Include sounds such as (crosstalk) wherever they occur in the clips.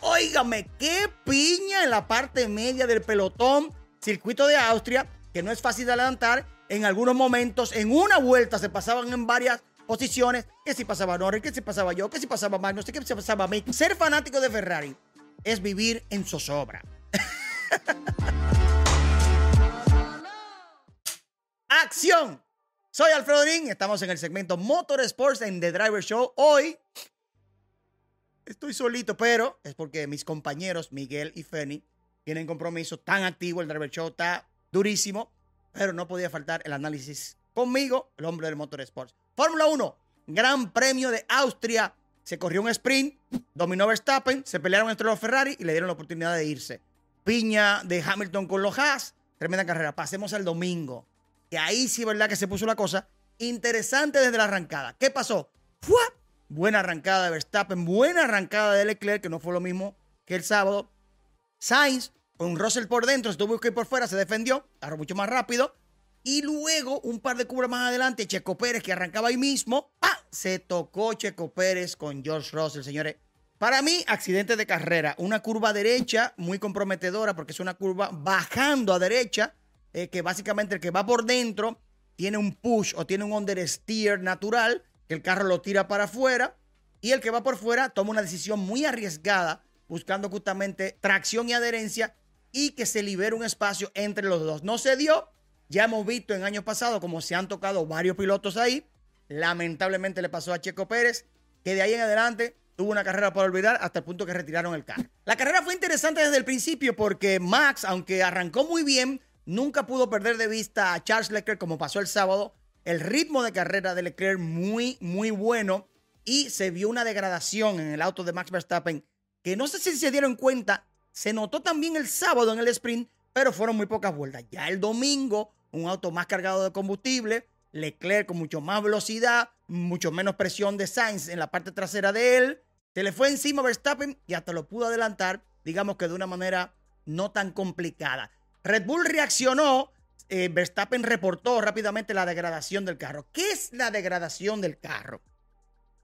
Óigame, qué piña en la parte media del pelotón. Circuito de Austria, que no es fácil de adelantar. En algunos momentos, en una vuelta, se pasaban en varias posiciones. Que si pasaba Norris, que si pasaba yo, que si pasaba Magnus, que si pasaba a mí. Ser fanático de Ferrari es vivir en zozobra. (laughs) ¡Acción! Soy Alfredo Ring, estamos en el segmento Motorsports en The Driver Show. Hoy estoy solito, pero es porque mis compañeros Miguel y Feni tienen compromiso tan activo, el Driver Show está durísimo, pero no podía faltar el análisis conmigo, el hombre del Motorsports. Fórmula 1, Gran Premio de Austria. Se corrió un sprint, dominó Verstappen, se pelearon entre los Ferrari y le dieron la oportunidad de irse. Piña de Hamilton con los Haas, tremenda carrera. Pasemos al domingo. Y ahí sí, ¿verdad? Que se puso la cosa interesante desde la arrancada. ¿Qué pasó? Buena arrancada de Verstappen, buena arrancada de Leclerc, que no fue lo mismo que el sábado. Sainz, con Russell por dentro, se tuvo que ir por fuera, se defendió, agarró mucho más rápido. Y luego, un par de curvas más adelante, Checo Pérez, que arrancaba ahí mismo, ¡ah! se tocó Checo Pérez con George Russell, señores. Para mí, accidente de carrera. Una curva derecha muy comprometedora porque es una curva bajando a derecha, eh, que básicamente el que va por dentro tiene un push o tiene un understeer natural que el carro lo tira para afuera y el que va por fuera toma una decisión muy arriesgada buscando justamente tracción y adherencia y que se libere un espacio entre los dos. No se dio, ya hemos visto en años pasados como se han tocado varios pilotos ahí. Lamentablemente le pasó a Checo Pérez, que de ahí en adelante tuvo una carrera por olvidar hasta el punto que retiraron el carro. La carrera fue interesante desde el principio porque Max, aunque arrancó muy bien, nunca pudo perder de vista a Charles Leclerc como pasó el sábado el ritmo de carrera de Leclerc muy, muy bueno y se vio una degradación en el auto de Max Verstappen que no sé si se dieron cuenta, se notó también el sábado en el sprint, pero fueron muy pocas vueltas. Ya el domingo, un auto más cargado de combustible, Leclerc con mucho más velocidad, mucho menos presión de Sainz en la parte trasera de él, se le fue encima Verstappen y hasta lo pudo adelantar, digamos que de una manera no tan complicada. Red Bull reaccionó eh, Verstappen reportó rápidamente la degradación del carro. ¿Qué es la degradación del carro?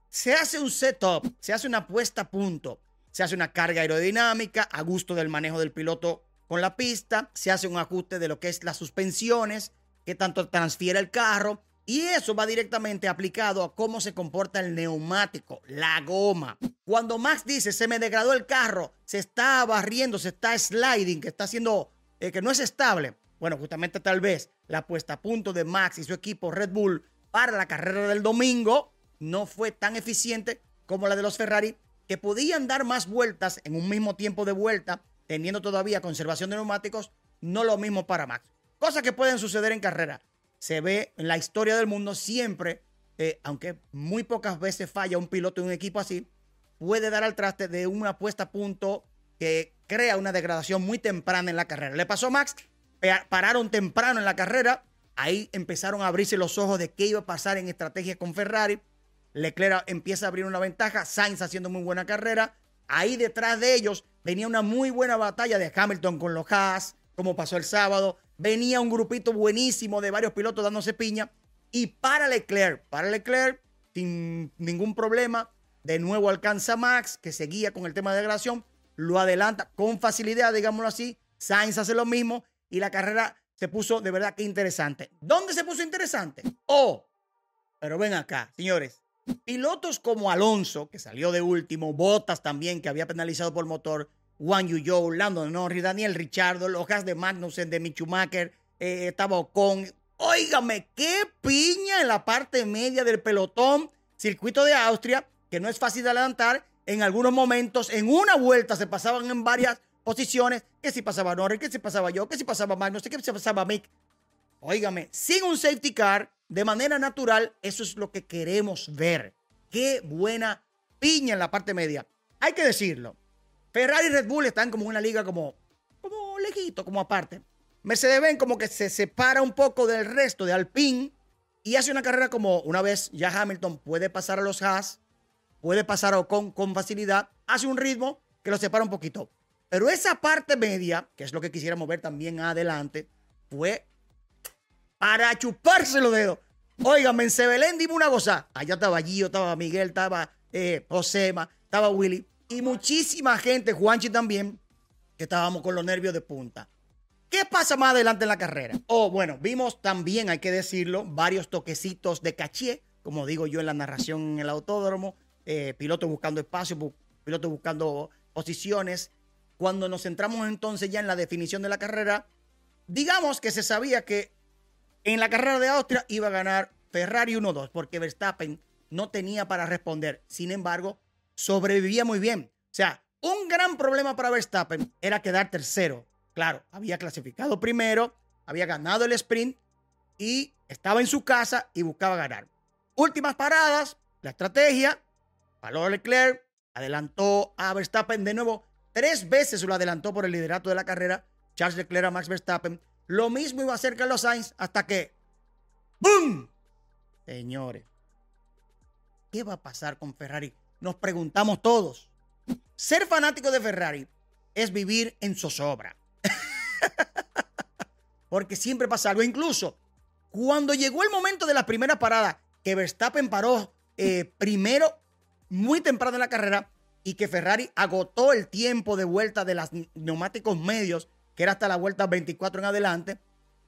Se hace un setup, se hace una puesta a punto, se hace una carga aerodinámica a gusto del manejo del piloto con la pista, se hace un ajuste de lo que es las suspensiones, que tanto transfiere el carro, y eso va directamente aplicado a cómo se comporta el neumático, la goma. Cuando Max dice, se me degradó el carro, se está barriendo, se está sliding, que está haciendo, eh, que no es estable, bueno, justamente tal vez la puesta a punto de Max y su equipo Red Bull para la carrera del domingo no fue tan eficiente como la de los Ferrari, que podían dar más vueltas en un mismo tiempo de vuelta, teniendo todavía conservación de neumáticos, no lo mismo para Max. Cosas que pueden suceder en carrera. Se ve en la historia del mundo siempre, eh, aunque muy pocas veces falla un piloto de un equipo así, puede dar al traste de una puesta a punto que crea una degradación muy temprana en la carrera. Le pasó a Max pararon temprano en la carrera. Ahí empezaron a abrirse los ojos de qué iba a pasar en estrategia con Ferrari. Leclerc empieza a abrir una ventaja. Sainz haciendo muy buena carrera. Ahí detrás de ellos venía una muy buena batalla de Hamilton con los Haas, como pasó el sábado. Venía un grupito buenísimo de varios pilotos dándose piña. Y para Leclerc, para Leclerc, sin ningún problema, de nuevo alcanza Max, que seguía con el tema de degradación, lo adelanta con facilidad, digámoslo así. Sainz hace lo mismo y la carrera se puso de verdad que interesante. ¿Dónde se puso interesante? Oh, pero ven acá, señores. Pilotos como Alonso, que salió de último, Bottas también, que había penalizado por motor, Juan Yu Lando Norris, Daniel Richardo, Lojas de Magnussen, de Michumacher, eh, estaba. Óigame, qué piña en la parte media del pelotón. Circuito de Austria, que no es fácil de adelantar. En algunos momentos, en una vuelta, se pasaban en varias posiciones, que si pasaba Norris, que si pasaba yo, que si pasaba Magnus, que si pasaba Mick. Óigame, sin un safety car, de manera natural, eso es lo que queremos ver. Qué buena piña en la parte media. Hay que decirlo. Ferrari y Red Bull están como en una liga como, como lejito, como aparte. Mercedes-Benz como que se separa un poco del resto de Alpine y hace una carrera como una vez ya Hamilton puede pasar a los Haas, puede pasar a Ocon con facilidad, hace un ritmo que lo separa un poquito. Pero esa parte media, que es lo que quisiéramos ver también adelante, fue para chuparse los dedos. Óigame, en Sebelén dime una cosa. Allá estaba Gio, estaba Miguel, estaba eh, Josema, estaba Willy. y muchísima gente, Juanchi también, que estábamos con los nervios de punta. ¿Qué pasa más adelante en la carrera? Oh, bueno, vimos también, hay que decirlo, varios toquecitos de caché, como digo yo en la narración en el autódromo, eh, piloto buscando espacio, piloto buscando posiciones. Cuando nos centramos entonces ya en la definición de la carrera, digamos que se sabía que en la carrera de Austria iba a ganar Ferrari 1-2, porque Verstappen no tenía para responder. Sin embargo, sobrevivía muy bien. O sea, un gran problema para Verstappen era quedar tercero. Claro, había clasificado primero, había ganado el sprint y estaba en su casa y buscaba ganar. Últimas paradas, la estrategia, Valor Leclerc adelantó a Verstappen de nuevo. Tres veces lo adelantó por el liderato de la carrera. Charles Leclerc a Max Verstappen. Lo mismo iba a hacer Carlos Sainz hasta que ¡Bum! Señores, ¿qué va a pasar con Ferrari? Nos preguntamos todos. Ser fanático de Ferrari es vivir en zozobra. (laughs) Porque siempre pasa algo. Incluso cuando llegó el momento de la primera parada, que Verstappen paró eh, primero muy temprano en la carrera y que Ferrari agotó el tiempo de vuelta de los neumáticos medios, que era hasta la vuelta 24 en adelante.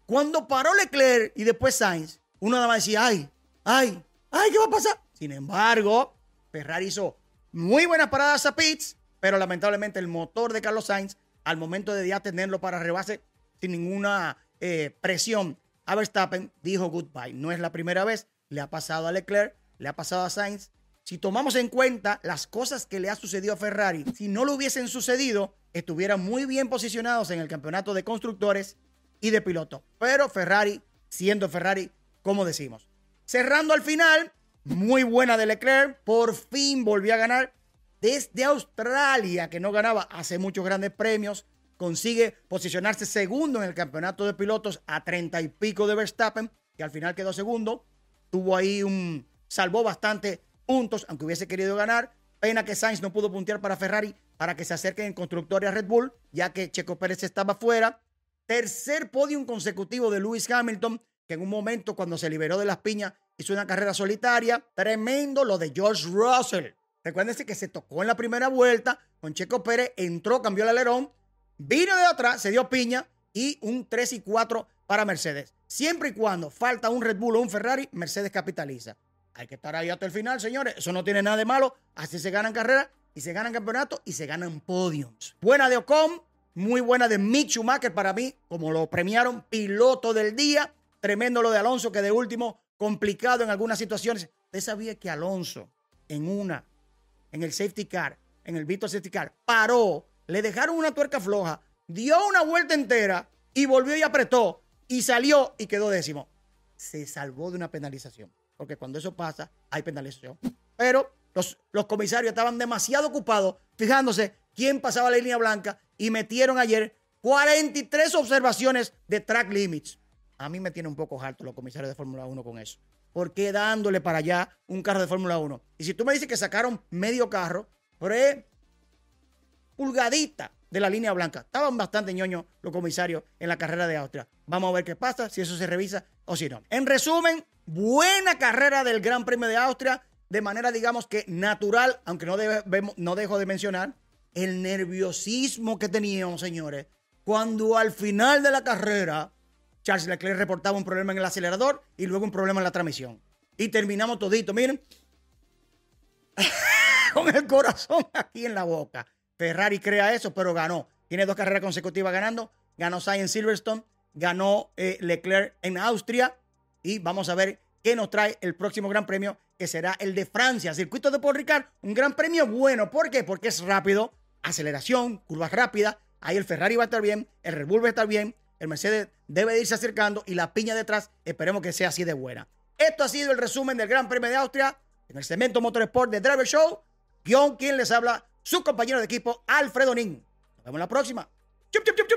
Cuando paró Leclerc y después Sainz, uno nada más decía, ay, ay, ay, ¿qué va a pasar? Sin embargo, Ferrari hizo muy buenas paradas a pits, pero lamentablemente el motor de Carlos Sainz, al momento de ya tenerlo para rebase sin ninguna eh, presión a Verstappen, dijo goodbye. No es la primera vez, le ha pasado a Leclerc, le ha pasado a Sainz si tomamos en cuenta las cosas que le ha sucedido a Ferrari, si no lo hubiesen sucedido, estuvieran muy bien posicionados en el campeonato de constructores y de piloto. Pero Ferrari, siendo Ferrari, como decimos. Cerrando al final, muy buena de Leclerc, por fin volvió a ganar desde Australia, que no ganaba hace muchos grandes premios. Consigue posicionarse segundo en el campeonato de pilotos a treinta y pico de Verstappen, que al final quedó segundo. Tuvo ahí un. salvó bastante puntos, aunque hubiese querido ganar. Pena que Sainz no pudo puntear para Ferrari para que se acerquen en constructoria a Red Bull, ya que Checo Pérez estaba fuera. Tercer podium consecutivo de Lewis Hamilton, que en un momento cuando se liberó de las piñas hizo una carrera solitaria. Tremendo lo de George Russell. Recuérdense que se tocó en la primera vuelta con Checo Pérez, entró, cambió el alerón, vino de atrás, se dio piña y un 3 y 4 para Mercedes. Siempre y cuando falta un Red Bull o un Ferrari, Mercedes capitaliza. Hay que estar ahí hasta el final, señores. Eso no tiene nada de malo. Así se ganan carreras y se ganan campeonatos y se ganan podiums. Buena de Ocon, muy buena de Mick Schumacher para mí, como lo premiaron, piloto del día. Tremendo lo de Alonso, que de último, complicado en algunas situaciones. Usted sabía que Alonso, en una, en el safety car, en el Vito Safety Car, paró, le dejaron una tuerca floja, dio una vuelta entera y volvió y apretó y salió y quedó décimo. Se salvó de una penalización porque cuando eso pasa hay penalización. Pero los, los comisarios estaban demasiado ocupados fijándose quién pasaba la línea blanca y metieron ayer 43 observaciones de track limits. A mí me tiene un poco harto los comisarios de Fórmula 1 con eso. ¿Por qué dándole para allá un carro de Fórmula 1? Y si tú me dices que sacaron medio carro, pero pulgadita de la línea blanca. Estaban bastante ñoños los comisarios en la carrera de Austria. Vamos a ver qué pasa, si eso se revisa o si no. En resumen, buena carrera del Gran Premio de Austria, de manera, digamos que natural, aunque no, no dejo de mencionar el nerviosismo que teníamos, señores, cuando al final de la carrera Charles Leclerc reportaba un problema en el acelerador y luego un problema en la transmisión. Y terminamos todito, miren, (laughs) con el corazón aquí en la boca. Ferrari crea eso, pero ganó. Tiene dos carreras consecutivas ganando. Ganó Sainz en Silverstone, ganó eh, Leclerc en Austria. Y vamos a ver qué nos trae el próximo Gran Premio, que será el de Francia. Circuito de Paul Ricard, un Gran Premio bueno. ¿Por qué? Porque es rápido, aceleración, curvas rápidas. Ahí el Ferrari va a estar bien, el Red Bull va a estar bien, el Mercedes debe irse acercando y la piña detrás, esperemos que sea así de buena. Esto ha sido el resumen del Gran Premio de Austria en el Cemento Motorsport de Driver Show. Guión, quien les habla, su compañero de equipo, Alfredo Nin. Nos vemos la próxima. ¡Chup, chup, chup!